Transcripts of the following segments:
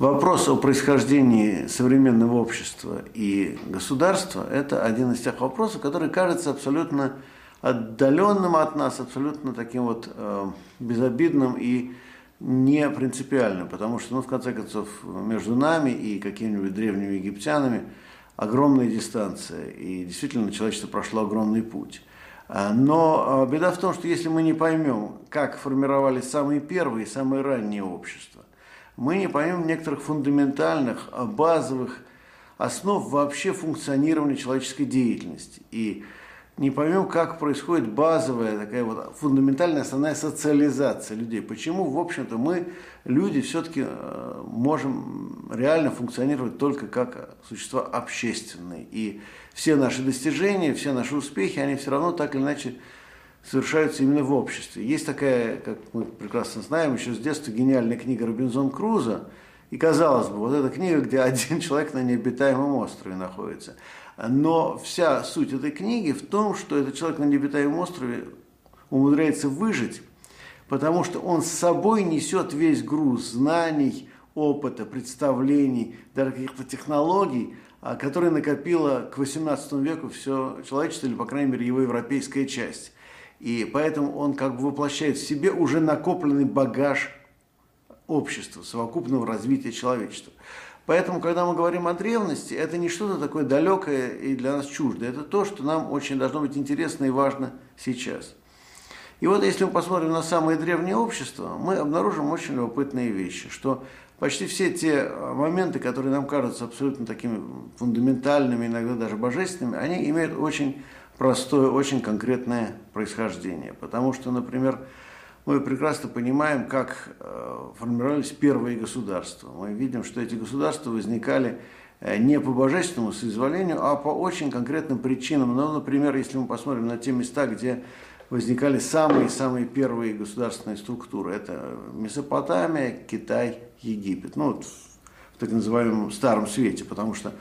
Вопрос о происхождении современного общества и государства – это один из тех вопросов, который кажется абсолютно отдаленным от нас, абсолютно таким вот э, безобидным и не принципиальным, потому что, ну, в конце концов, между нами и какими-нибудь древними египтянами огромная дистанция, и действительно человечество прошло огромный путь. А, но э, беда в том, что если мы не поймем, как формировались самые первые, самые ранние общества, мы не поймем некоторых фундаментальных, а, базовых основ вообще функционирования человеческой деятельности. И не поймем, как происходит базовая такая вот фундаментальная основная социализация людей. Почему, в общем-то, мы, люди, все-таки а, можем реально функционировать только как существа общественные. И все наши достижения, все наши успехи, они все равно так или иначе совершаются именно в обществе. Есть такая, как мы прекрасно знаем, еще с детства гениальная книга Робинзон Круза. И казалось бы, вот эта книга, где один человек на необитаемом острове находится. Но вся суть этой книги в том, что этот человек на необитаемом острове умудряется выжить, потому что он с собой несет весь груз знаний, опыта, представлений, даже каких-то технологий, а, которые накопило к XVIII веку все человечество, или, по крайней мере, его европейская часть. И поэтому он как бы воплощает в себе уже накопленный багаж общества, совокупного развития человечества. Поэтому, когда мы говорим о древности, это не что-то такое далекое и для нас чуждое. Это то, что нам очень должно быть интересно и важно сейчас. И вот если мы посмотрим на самые древние общества, мы обнаружим очень любопытные вещи, что почти все те моменты, которые нам кажутся абсолютно такими фундаментальными, иногда даже божественными, они имеют очень простое, очень конкретное происхождение. Потому что, например, мы прекрасно понимаем, как э, формировались первые государства. Мы видим, что эти государства возникали э, не по божественному соизволению, а по очень конкретным причинам. Ну, например, если мы посмотрим на те места, где возникали самые-самые первые государственные структуры. Это Месопотамия, Китай, Египет. Ну, вот в так называемом Старом Свете, потому что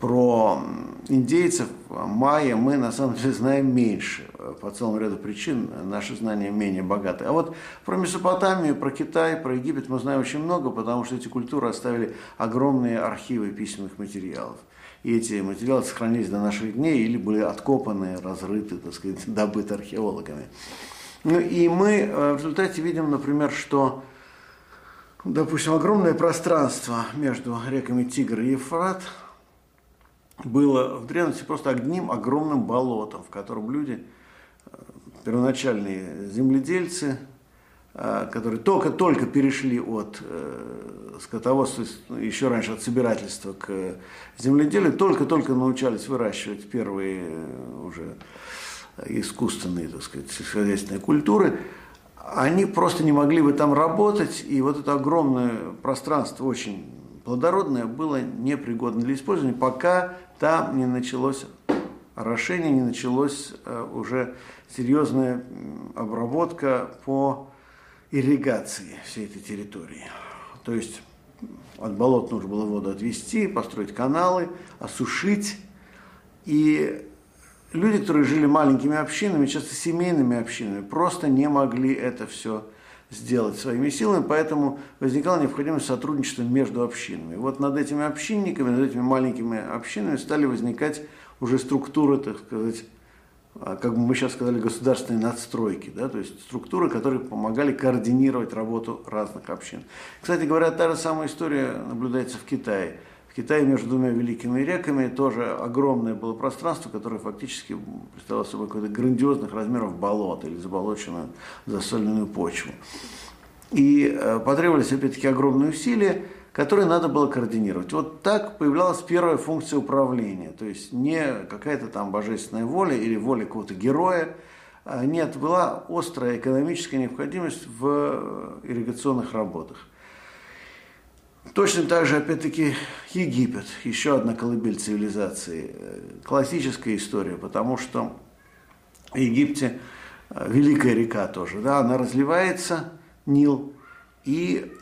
про индейцев, майя мы на самом деле знаем меньше. По целому ряду причин наши знания менее богаты. А вот про Месопотамию, про Китай, про Египет мы знаем очень много, потому что эти культуры оставили огромные архивы письменных материалов. И эти материалы сохранились до наших дней или были откопаны, разрыты, так сказать, добыты археологами. Ну и мы э, в результате видим, например, что допустим, огромное пространство между реками Тигр и Ефрат – было в древности просто одним огромным болотом, в котором люди, э, первоначальные земледельцы, э, которые только-только перешли от э, скотоводства, еще раньше от собирательства к земледелию, только-только научались выращивать первые уже искусственные, так сказать, сельскохозяйственные культуры, они просто не могли бы там работать, и вот это огромное пространство, очень плодородное, было непригодно для использования, пока там не началось орошение, не началась э, уже серьезная обработка по ирригации всей этой территории. То есть от болот нужно было воду отвести, построить каналы, осушить. И люди, которые жили маленькими общинами, часто семейными общинами, просто не могли это все сделать своими силами, поэтому возникала необходимость сотрудничества между общинами. Вот над этими общинниками, над этими маленькими общинами стали возникать уже структуры, так сказать, а, как бы мы сейчас сказали, государственные надстройки, да, то есть структуры, которые помогали координировать работу разных общин. Кстати говоря, та же самая история наблюдается в Китае. Китае между двумя великими реками тоже огромное было пространство, которое фактически представляло собой какой-то грандиозных размеров болот или заболоченную засоленную почву. И э, потребовались, опять-таки, огромные усилия, которые надо было координировать. Вот так появлялась первая функция управления, то есть не какая-то там божественная воля или воля какого-то героя, а нет, была острая экономическая необходимость в э, ирригационных работах. Точно так же, опять-таки, Египет, еще одна колыбель цивилизации. Классическая история, потому что в Египте э, великая река тоже, да, она разливается, Нил, и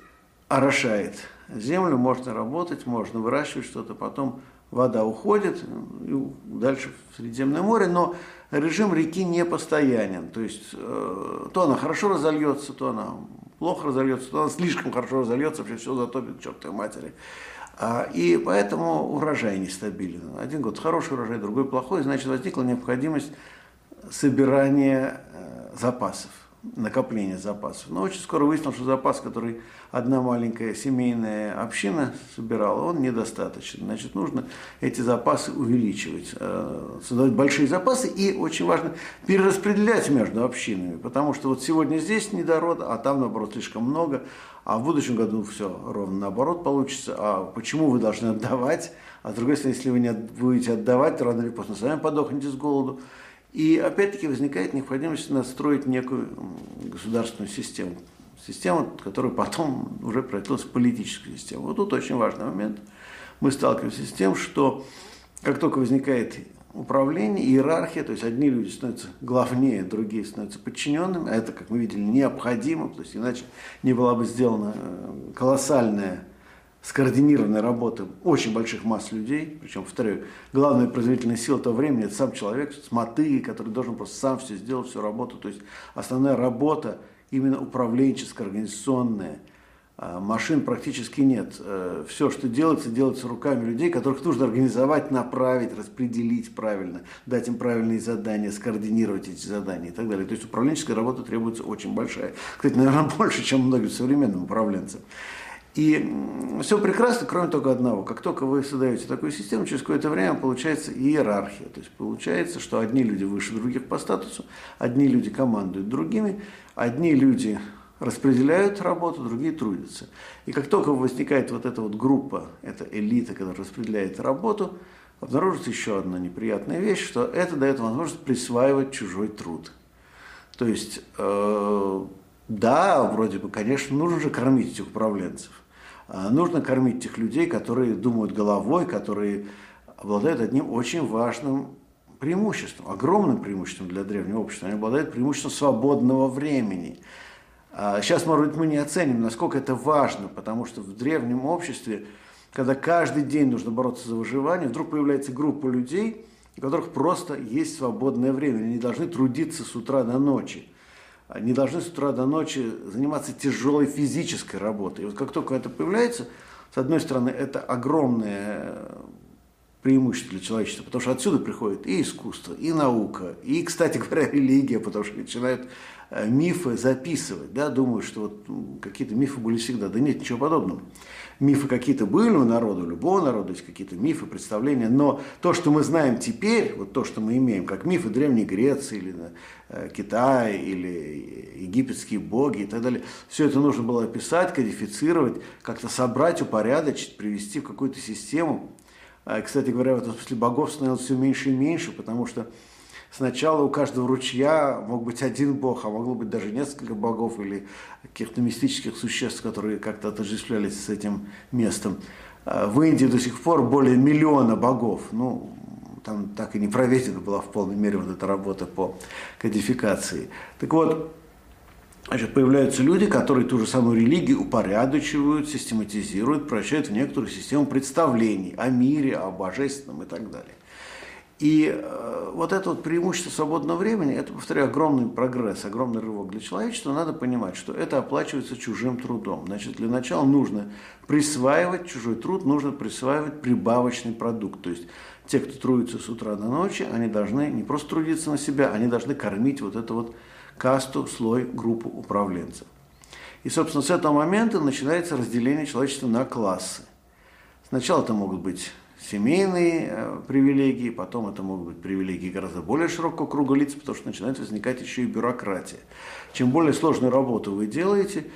орошает землю, можно работать, можно выращивать что-то, потом вода уходит и дальше в Средиземное море, но режим реки не постоянен, то есть э, то она хорошо разольется, то она плохо разольется, то она слишком хорошо разольется, вообще все затопит к чертовой матери. А, и поэтому урожай нестабилен. Один год хороший урожай, другой плохой, значит возникла необходимость собирания э, запасов накопления запасов. Но очень скоро выяснилось, что запас, который одна маленькая семейная община собирала, он недостаточен. Значит, нужно эти запасы увеличивать, э, создавать большие запасы и, очень важно, перераспределять между общинами, потому что вот сегодня здесь недород, а там, наоборот, слишком много, а в будущем году все ровно наоборот получится. А почему вы должны отдавать? А с другой стороны, если вы не будете отдавать, рано или поздно сами подохнете с голоду. И опять-таки возникает необходимость настроить некую государственную систему. Систему, которая потом уже превратилась в политическую систему. Вот тут очень важный момент. Мы сталкиваемся с тем, что как только возникает управление, иерархия, то есть одни люди становятся главнее, другие становятся подчиненными, а это, как мы видели, необходимо, то есть иначе не была бы сделана э, колоссальная скоординированной работы очень больших масс людей, причем, повторяю, главная производительная сила того времени – это сам человек с мотыгой, который должен просто сам все сделать, всю работу. То есть основная работа именно управленческая, организационная. А машин практически нет. Э, все, что делается, делается руками людей, которых нужно организовать, направить, распределить правильно, дать им правильные задания, скоординировать эти задания и так далее. То есть управленческая работа требуется очень большая. Кстати, наверное, больше, чем многим современным управленцам. И все прекрасно, кроме только одного. Как только вы создаете такую систему, через какое-то время получается иерархия. То есть получается, что одни люди выше других по статусу, одни люди командуют другими, одни люди распределяют работу, другие трудятся. И как только возникает вот эта вот группа, эта элита, которая распределяет работу, обнаружится еще одна неприятная вещь, что это дает возможность присваивать чужой труд. То есть, э, да, вроде бы, конечно, нужно же кормить этих управленцев. А, нужно кормить тех людей, которые думают головой, которые обладают одним очень важным преимуществом, огромным преимуществом для древнего общества. Они обладают преимуществом свободного времени. А, сейчас, может быть, мы не оценим, насколько это важно, потому что в древнем обществе, когда каждый день нужно бороться за выживание, вдруг появляется группа людей, у которых просто есть свободное время. Они должны трудиться с утра до ночи не должны с утра до ночи заниматься тяжелой физической работой. И вот как только это появляется, с одной стороны, это огромное преимущество для человечества, потому что отсюда приходит и искусство, и наука, и, кстати говоря, религия, потому что начинают э, мифы записывать, да, думают, что вот какие-то мифы были всегда. Да нет, ничего подобного мифы какие-то были у народа, у любого народа есть какие-то мифы, представления, но то, что мы знаем теперь, вот то, что мы имеем, как мифы Древней Греции или э, Китая, или египетские боги и так далее, все это нужно было описать, кодифицировать, как-то собрать, упорядочить, привести в какую-то систему. А, кстати говоря, в этом богов становилось все меньше и меньше, потому что Сначала у каждого ручья мог быть один бог, а могло быть даже несколько богов или каких-то мистических существ, которые как-то отождествлялись с этим местом. А в Индии до сих пор более миллиона богов. Ну, там так и не проведена была в полной мере вот эта работа по кодификации. Так вот, значит, появляются люди, которые ту же самую религию упорядочивают, систематизируют, превращают в некоторую систему представлений о мире, о божественном и так далее. И э, вот это вот преимущество свободного времени, это, повторяю, огромный прогресс, огромный рывок для человечества. Надо понимать, что это оплачивается чужим трудом. Значит, для начала нужно присваивать чужой труд, нужно присваивать прибавочный продукт. То есть те, кто трудится с утра до ночи, они должны не просто трудиться на себя, они должны кормить вот эту вот касту, слой, группу управленцев. И, собственно, с этого момента начинается разделение человечества на классы. Сначала это могут быть семейные э, привилегии, потом это могут быть привилегии гораздо более широкого круга лиц, потому что начинает возникать еще и бюрократия. Чем более сложную работу вы делаете,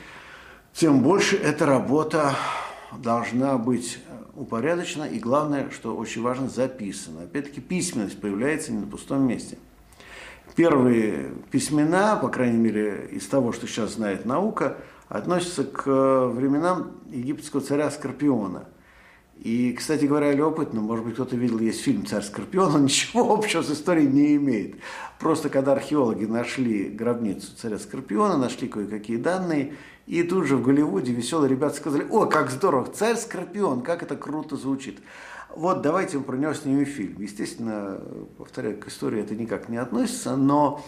тем больше эта работа должна быть э, упорядочена и, главное, что очень важно, записана. Опять-таки, письменность появляется не на пустом месте. Первые письмена, по крайней мере, из того, что сейчас знает наука, относятся к э, временам египетского царя Скорпиона – и, кстати говоря, любопытно, может быть, кто-то видел, есть фильм «Царь Скорпион», он ничего общего с историей не имеет. Просто когда археологи нашли гробницу царя Скорпиона, нашли кое-какие данные, и тут же в Голливуде веселые ребята сказали, о, как здорово, царь Скорпион, как это круто звучит. Вот давайте мы про него снимем фильм. Естественно, повторяю, к истории это никак не относится, но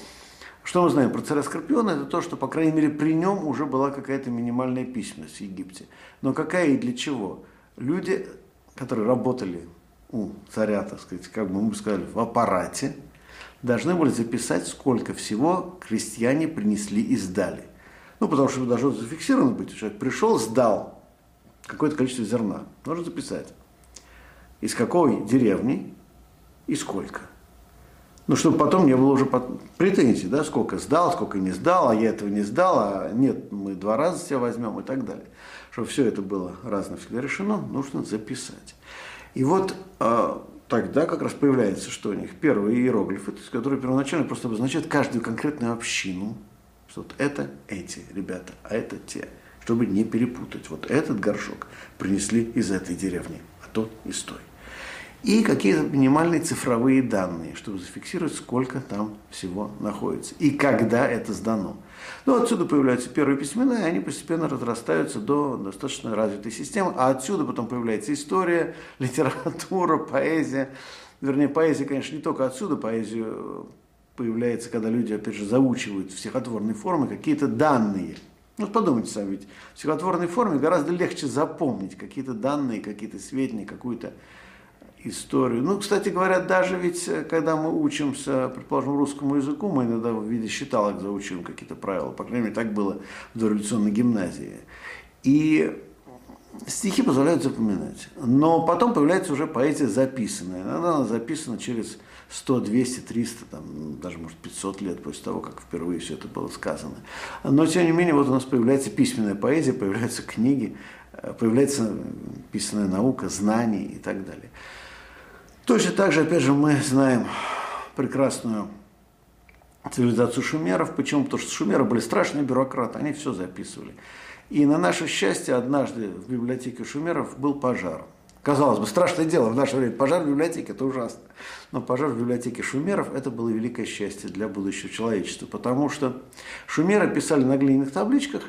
Что мы знаем про царя Скорпиона? Это то, что, по крайней мере, при нем уже была какая-то минимальная письменность в Египте. Но какая и для чего? Люди, которые работали у царя, так сказать, как бы мы сказали, в аппарате, должны были записать, сколько всего крестьяне принесли и сдали. Ну, потому что должно зафиксировано быть. Человек пришел, сдал какое-то количество зерна. Нужно записать. Из какой деревни и сколько. Ну, чтобы потом не было уже претензий, да, сколько сдал, сколько не сдал, а я этого не сдал, а нет, мы два раза себя возьмем и так далее. Чтобы все это было разно всегда решено, нужно записать. И вот э, тогда как раз появляется, что у них первые иероглифы, которые первоначально просто обозначают каждую конкретную общину, что вот это эти ребята, а это те, чтобы не перепутать. Вот этот горшок принесли из этой деревни, а тот из той и какие-то минимальные цифровые данные, чтобы зафиксировать, сколько там всего находится и когда это сдано. Ну, отсюда появляются первые письмена, и они постепенно разрастаются до достаточно развитой системы, а отсюда потом появляется история, литература, поэзия. Вернее, поэзия, конечно, не только отсюда, поэзия появляется, когда люди, опять же, заучивают в стихотворной форме какие-то данные. Ну, подумайте сами, ведь в стихотворной форме гораздо легче запомнить какие-то данные, какие-то сведения, какую-то историю. Ну, кстати говоря, даже ведь, э, когда мы учимся, предположим, русскому языку, мы иногда в виде считалок заучиваем какие-то правила. По крайней мере, так было в дореволюционной гимназии. И стихи позволяют запоминать. Но потом появляется уже поэзия записанная. Иногда она записана через 100, 200, 300, там, даже, может, 500 лет после того, как впервые все это было сказано. Но, тем не менее, вот у нас появляется письменная поэзия, появляются книги, э, появляется писанная наука, знания и так далее. Точно так же, опять же, мы знаем прекрасную цивилизацию шумеров. Почему? Потому что шумеры были страшные бюрократы, они все записывали. И на наше счастье однажды в библиотеке шумеров был пожар. Казалось бы, страшное дело в наше время. Пожар в библиотеке – это ужасно. Но пожар в библиотеке шумеров – это было великое счастье для будущего человечества. Потому что шумеры писали на глиняных табличках,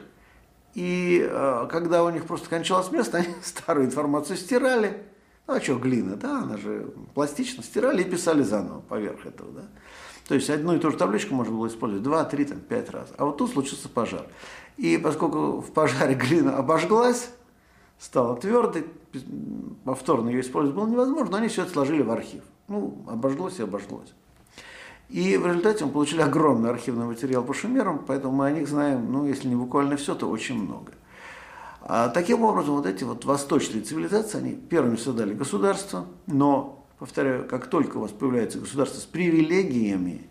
и э, когда у них просто кончалось место, они старую информацию стирали, ну, а что, глина, да, она же пластично, стирали и писали заново поверх этого, да. То есть одну и ту же табличку можно было использовать два, три, там, пять раз. А вот тут случился пожар. И поскольку в пожаре глина обожглась, стала твердой, повторно ее использовать было невозможно, но они все это сложили в архив. Ну, обожглось и обожглось. И в результате мы получили огромный архивный материал по шумерам, поэтому мы о них знаем, ну, если не буквально все, то очень много. А таким образом, вот эти вот восточные цивилизации, они первыми создали государство, но, повторяю, как только у вас появляется государство с привилегиями,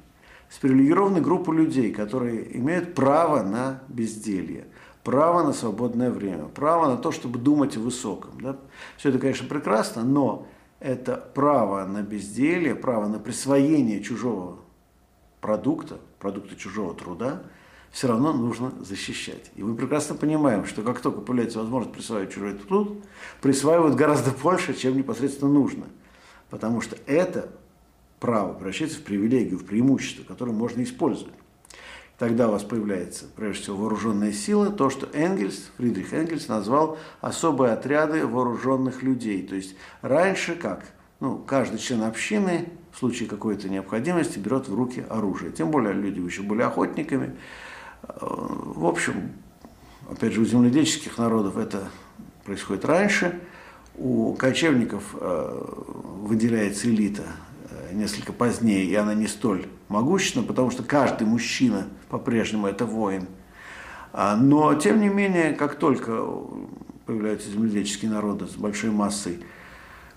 с привилегированной группой людей, которые имеют право на безделье, право на свободное время, право на то, чтобы думать о высоком. Да? Все это, конечно, прекрасно, но это право на безделье, право на присвоение чужого продукта, продукта чужого труда – все равно нужно защищать. И мы прекрасно понимаем, что как только появляется возможность присваивать чужой труд, присваивают гораздо больше, чем непосредственно нужно. Потому что это право превращается в привилегию, в преимущество, которое можно использовать. Тогда у вас появляется, прежде всего, вооруженная сила, то, что Энгельс, Фридрих Энгельс назвал особые отряды вооруженных людей. То есть раньше как? Ну, каждый член общины в случае какой-то необходимости берет в руки оружие. Тем более люди еще были охотниками, в общем, опять же, у земледельческих народов это происходит раньше. У кочевников э, выделяется элита э, несколько позднее, и она не столь могущественна, потому что каждый мужчина по-прежнему это воин. А, но, тем не менее, как только появляются земледельческие народы с большой массой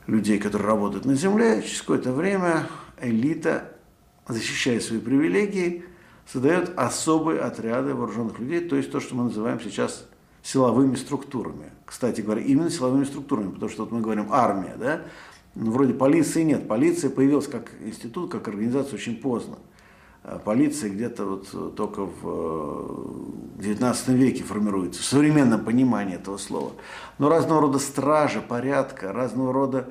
людей, которые работают на земле, через какое-то время элита, защищая свои привилегии, создает особые отряды вооруженных людей, то есть то, что мы называем сейчас силовыми структурами. Кстати говоря, именно силовыми структурами, потому что вот мы говорим армия, да, ну, вроде полиции нет. Полиция появилась как институт, как организация очень поздно. А полиция где-то вот только в XIX э, веке формируется, в современном понимании этого слова. Но разного рода стражи, порядка, разного рода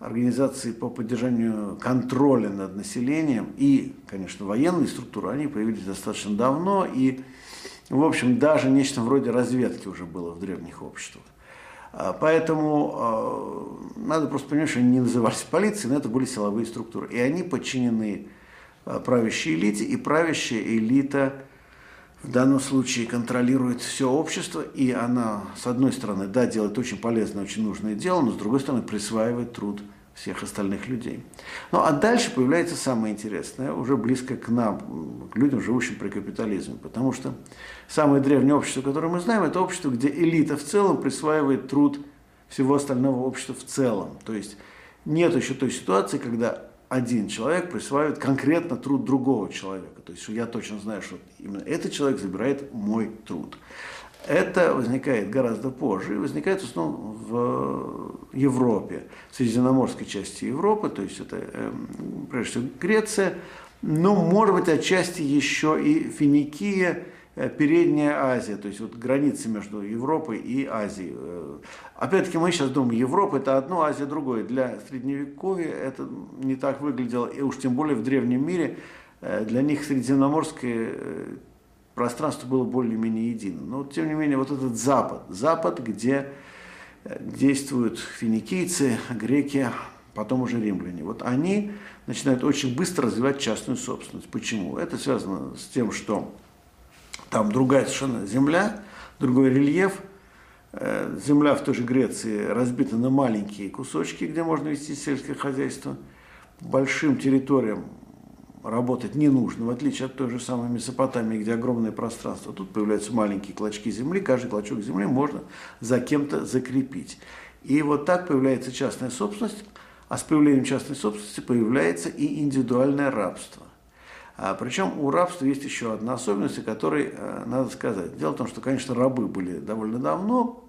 организации по поддержанию контроля над населением и, конечно, военные структуры, они появились достаточно давно, и, в общем, даже нечто вроде разведки уже было в древних обществах. А, поэтому э, надо просто понимать, что они не назывались полицией, но это были силовые структуры. И они подчинены правящей элите, и правящая элита в данном случае контролирует все общество, и она, с одной стороны, да, делает очень полезное, очень нужное дело, но с другой стороны, присваивает труд всех остальных людей. Ну а дальше появляется самое интересное, уже близко к нам, к людям, живущим при капитализме. Потому что самое древнее общество, которое мы знаем, это общество, где элита в целом присваивает труд всего остального общества в целом. То есть нет еще той ситуации, когда один человек присваивает конкретно труд другого человека. То есть я точно знаю, что именно этот человек забирает мой труд. Это возникает гораздо позже и возникает в основном в Европе, в средиземноморской части Европы, то есть это эм, прежде всего Греция, но может быть отчасти еще и Финикия, э, Передняя Азия, то есть вот границы между Европой и Азией. Э, опять-таки мы сейчас думаем, Европа это одно, Азия другое. Для Средневековья это не так выглядело, и уж тем более в древнем мире э, для них Средиземноморская пространство было более-менее единым. Но тем не менее, вот этот Запад, Запад, где э, действуют финикийцы, греки, потом уже римляне. Вот они начинают очень быстро развивать частную собственность. Почему? Это связано с тем, что там другая совершенно земля, другой рельеф. Э, земля в той же Греции разбита на маленькие кусочки, где можно вести сельское хозяйство. Большим территориям работать не нужно, в отличие от той же самой Месопотамии, где огромное пространство. Тут появляются маленькие клочки земли, каждый клочок земли можно за кем-то закрепить. И вот так появляется частная собственность, а с появлением частной собственности появляется и индивидуальное рабство. А, причем у рабства есть еще одна особенность, о которой э, надо сказать. Дело в том, что, конечно, рабы были довольно давно,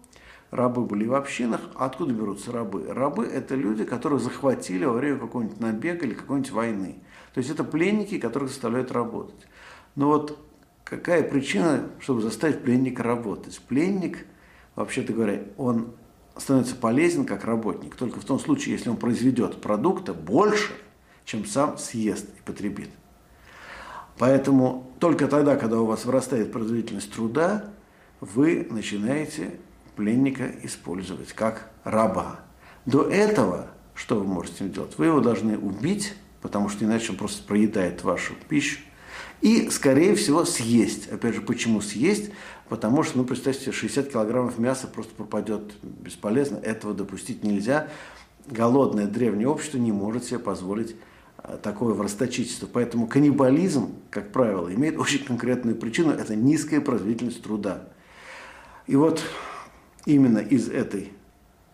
рабы были в общинах. А откуда берутся рабы? Рабы – это люди, которые захватили во время какого-нибудь набега или какой-нибудь войны. То есть это пленники, которых заставляют работать. Но вот какая причина, чтобы заставить пленника работать? Пленник, вообще-то говоря, он становится полезен как работник только в том случае, если он произведет продукта больше, чем сам съест и потребит. Поэтому только тогда, когда у вас вырастает производительность труда, вы начинаете пленника использовать как раба. До этого что вы можете делать? Вы его должны убить, потому что иначе он просто проедает вашу пищу. И, скорее всего, съесть. Опять же, почему съесть? Потому что, ну, представьте, 60 килограммов мяса просто пропадет бесполезно. Этого допустить нельзя. Голодное древнее общество не может себе позволить а, такое расточительство. Поэтому каннибализм, как правило, имеет очень конкретную причину. Это низкая производительность труда. И вот именно из этой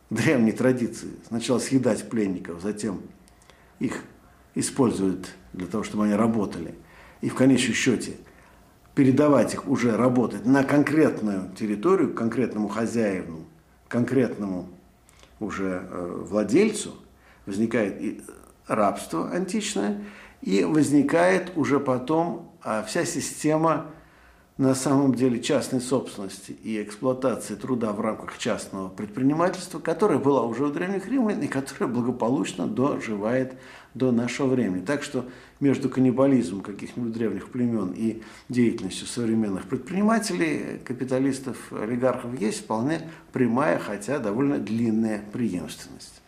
древней традиции сначала съедать пленников, затем их используют для того, чтобы они работали, и в конечном счете передавать их уже работать на конкретную территорию, конкретному хозяину, конкретному уже э, владельцу, возникает рабство античное, и возникает уже потом а, вся система на самом деле частной собственности и эксплуатации труда в рамках частного предпринимательства, которая была уже у древних римлян и которая благополучно доживает до нашего времени. Так что между каннибализмом каких-нибудь древних племен и деятельностью современных предпринимателей, капиталистов, олигархов есть вполне прямая, хотя довольно длинная преемственность.